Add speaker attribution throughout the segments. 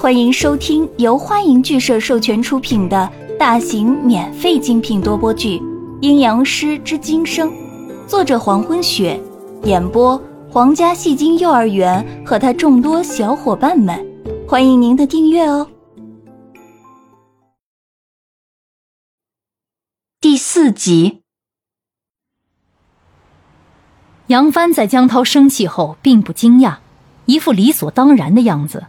Speaker 1: 欢迎收听由欢迎剧社授权出品的大型免费精品多播剧《阴阳师之今生》，作者黄昏雪，演播皇家戏精幼儿园和他众多小伙伴们。欢迎您的订阅哦。第四集，
Speaker 2: 杨帆在江涛生气后并不惊讶，一副理所当然的样子。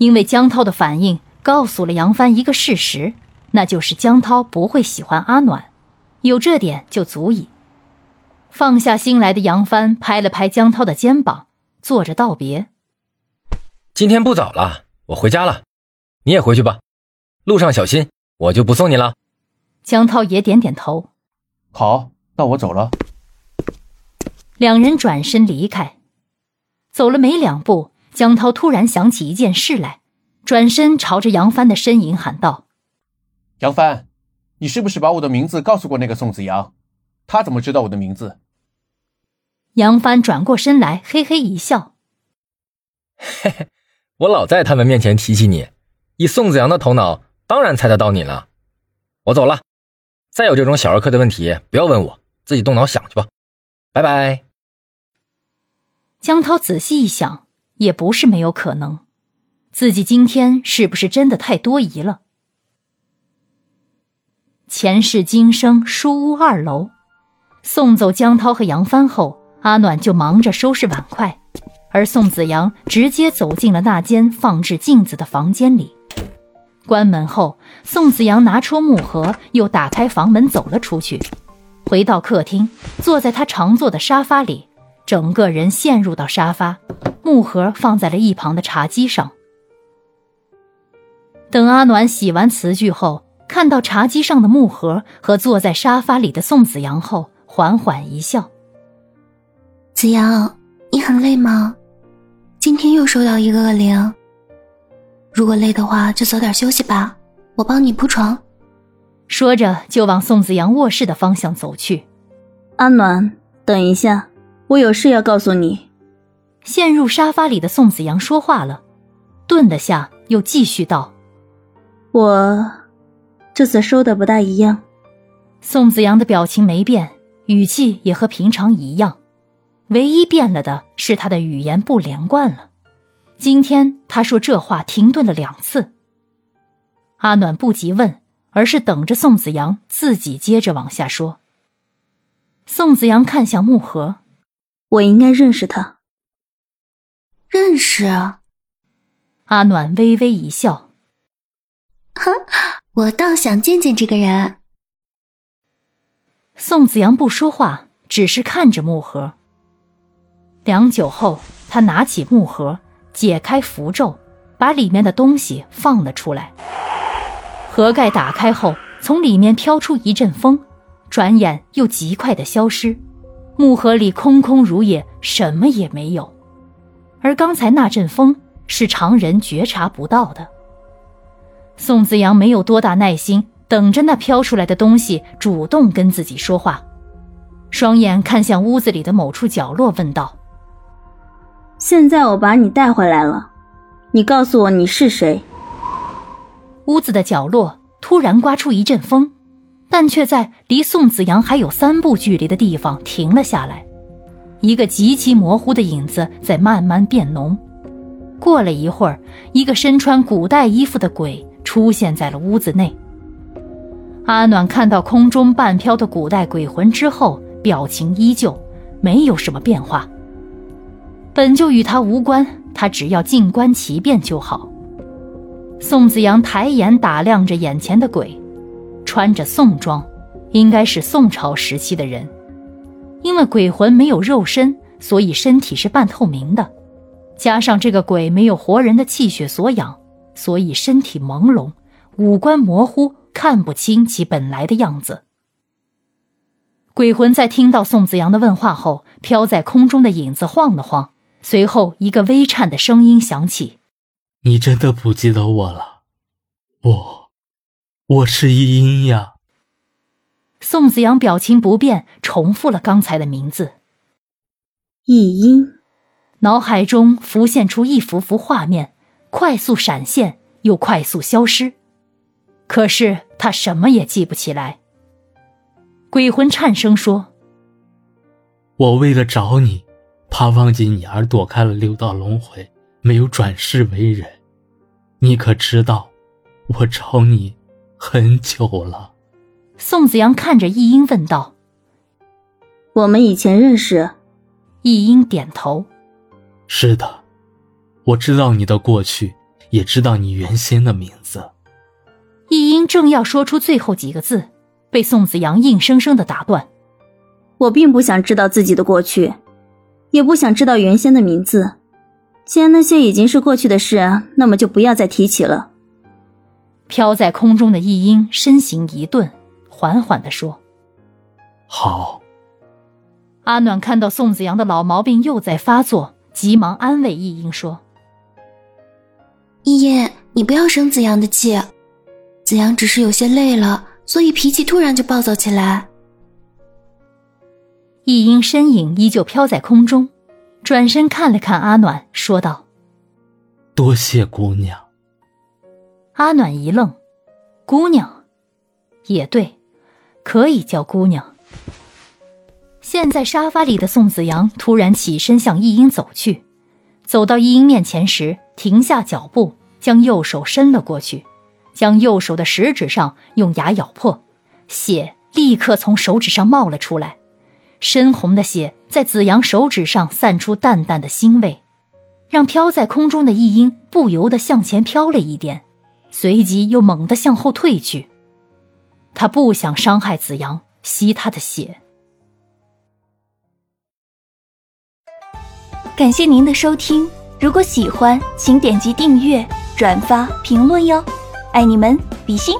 Speaker 2: 因为江涛的反应告诉了杨帆一个事实，那就是江涛不会喜欢阿暖，有这点就足以。放下心来的杨帆拍了拍江涛的肩膀，做着道别。
Speaker 3: 今天不早了，我回家了，你也回去吧，路上小心，我就不送你了。
Speaker 2: 江涛也点点头。
Speaker 4: 好，那我走了。
Speaker 2: 两人转身离开，走了没两步。江涛突然想起一件事来，转身朝着杨帆的身影喊道：“
Speaker 4: 杨帆，你是不是把我的名字告诉过那个宋子阳？他怎么知道我的名字？”
Speaker 2: 杨帆转过身来，嘿嘿一笑：“
Speaker 3: 嘿嘿，我老在他们面前提起你，以宋子阳的头脑，当然猜得到你了。我走了，再有这种小儿科的问题，不要问我，自己动脑想去吧。拜拜。”
Speaker 2: 江涛仔细一想。也不是没有可能，自己今天是不是真的太多疑了？前世今生书屋二楼，送走江涛和杨帆后，阿暖就忙着收拾碗筷，而宋子阳直接走进了那间放置镜子的房间里。关门后，宋子阳拿出木盒，又打开房门走了出去，回到客厅，坐在他常坐的沙发里，整个人陷入到沙发。木盒放在了一旁的茶几上。等阿暖洗完瓷具后，看到茶几上的木盒和坐在沙发里的宋子阳后，缓缓一笑：“
Speaker 5: 子阳，你很累吗？今天又收到一个恶灵。如果累的话，就早点休息吧，我帮你铺床。”
Speaker 2: 说着就往宋子阳卧室的方向走去。
Speaker 6: 阿暖，等一下，我有事要告诉你。
Speaker 2: 陷入沙发里的宋子阳说话了，顿了下，又继续道：“
Speaker 6: 我这次说的不大一样。”
Speaker 2: 宋子阳的表情没变，语气也和平常一样，唯一变了的是他的语言不连贯了。今天他说这话停顿了两次。阿暖不急问，而是等着宋子阳自己接着往下说。宋子阳看向木盒，
Speaker 6: 我应该认识他。
Speaker 5: 认识，
Speaker 2: 阿暖微微一笑。
Speaker 5: 哼，我倒想见见这个人。
Speaker 2: 宋子阳不说话，只是看着木盒。良久后，他拿起木盒，解开符咒，把里面的东西放了出来。盒盖打开后，从里面飘出一阵风，转眼又极快的消失。木盒里空空如也，什么也没有。而刚才那阵风是常人觉察不到的。宋子阳没有多大耐心，等着那飘出来的东西主动跟自己说话，双眼看向屋子里的某处角落，问道：“
Speaker 6: 现在我把你带回来了，你告诉我你是谁？”
Speaker 2: 屋子的角落突然刮出一阵风，但却在离宋子阳还有三步距离的地方停了下来。一个极其模糊的影子在慢慢变浓。过了一会儿，一个身穿古代衣服的鬼出现在了屋子内。阿暖看到空中半飘的古代鬼魂之后，表情依旧，没有什么变化。本就与他无关，他只要静观其变就好。宋子阳抬眼打量着眼前的鬼，穿着宋装，应该是宋朝时期的人。因为鬼魂没有肉身，所以身体是半透明的，加上这个鬼没有活人的气血所养，所以身体朦胧，五官模糊，看不清其本来的样子。鬼魂在听到宋子阳的问话后，飘在空中的影子晃了晃，随后一个微颤的声音响起：“
Speaker 7: 你真的不记得我了？我，我是一阴呀。”
Speaker 2: 宋子阳表情不变，重复了刚才的名字。
Speaker 6: 易音，
Speaker 2: 脑海中浮现出一幅幅画面，快速闪现又快速消失。可是他什么也记不起来。鬼魂颤声说：“
Speaker 7: 我为了找你，怕忘记你而躲开了六道轮回，没有转世为人。你可知道，我找你很久了。”
Speaker 2: 宋子阳看着易英问道：“
Speaker 6: 我们以前认识？”
Speaker 2: 易英点头：“
Speaker 7: 是的，我知道你的过去，也知道你原先的名字。”
Speaker 2: 易英正要说出最后几个字，被宋子阳硬生生的打断：“
Speaker 6: 我并不想知道自己的过去，也不想知道原先的名字。既然那些已经是过去的事，那么就不要再提起了。”
Speaker 2: 飘在空中的易英身形一顿。缓缓地说：“
Speaker 7: 好。”
Speaker 2: 阿暖看到宋子阳的老毛病又在发作，急忙安慰易英说：“
Speaker 5: 易英，你不要生子阳的气，子阳只是有些累了，所以脾气突然就暴躁起来。”
Speaker 2: 易英身影依旧飘在空中，转身看了看阿暖，说道：“
Speaker 7: 多谢姑娘。”
Speaker 2: 阿暖一愣：“姑娘，也对。”可以叫姑娘。现在沙发里的宋子阳突然起身向易英走去，走到易英面前时停下脚步，将右手伸了过去，将右手的食指上用牙咬破，血立刻从手指上冒了出来，深红的血在子阳手指上散出淡淡的腥味，让飘在空中的易英不由得向前飘了一点，随即又猛地向后退去。他不想伤害子阳，吸他的血。
Speaker 1: 感谢您的收听，如果喜欢，请点击订阅、转发、评论哟，爱你们，比心。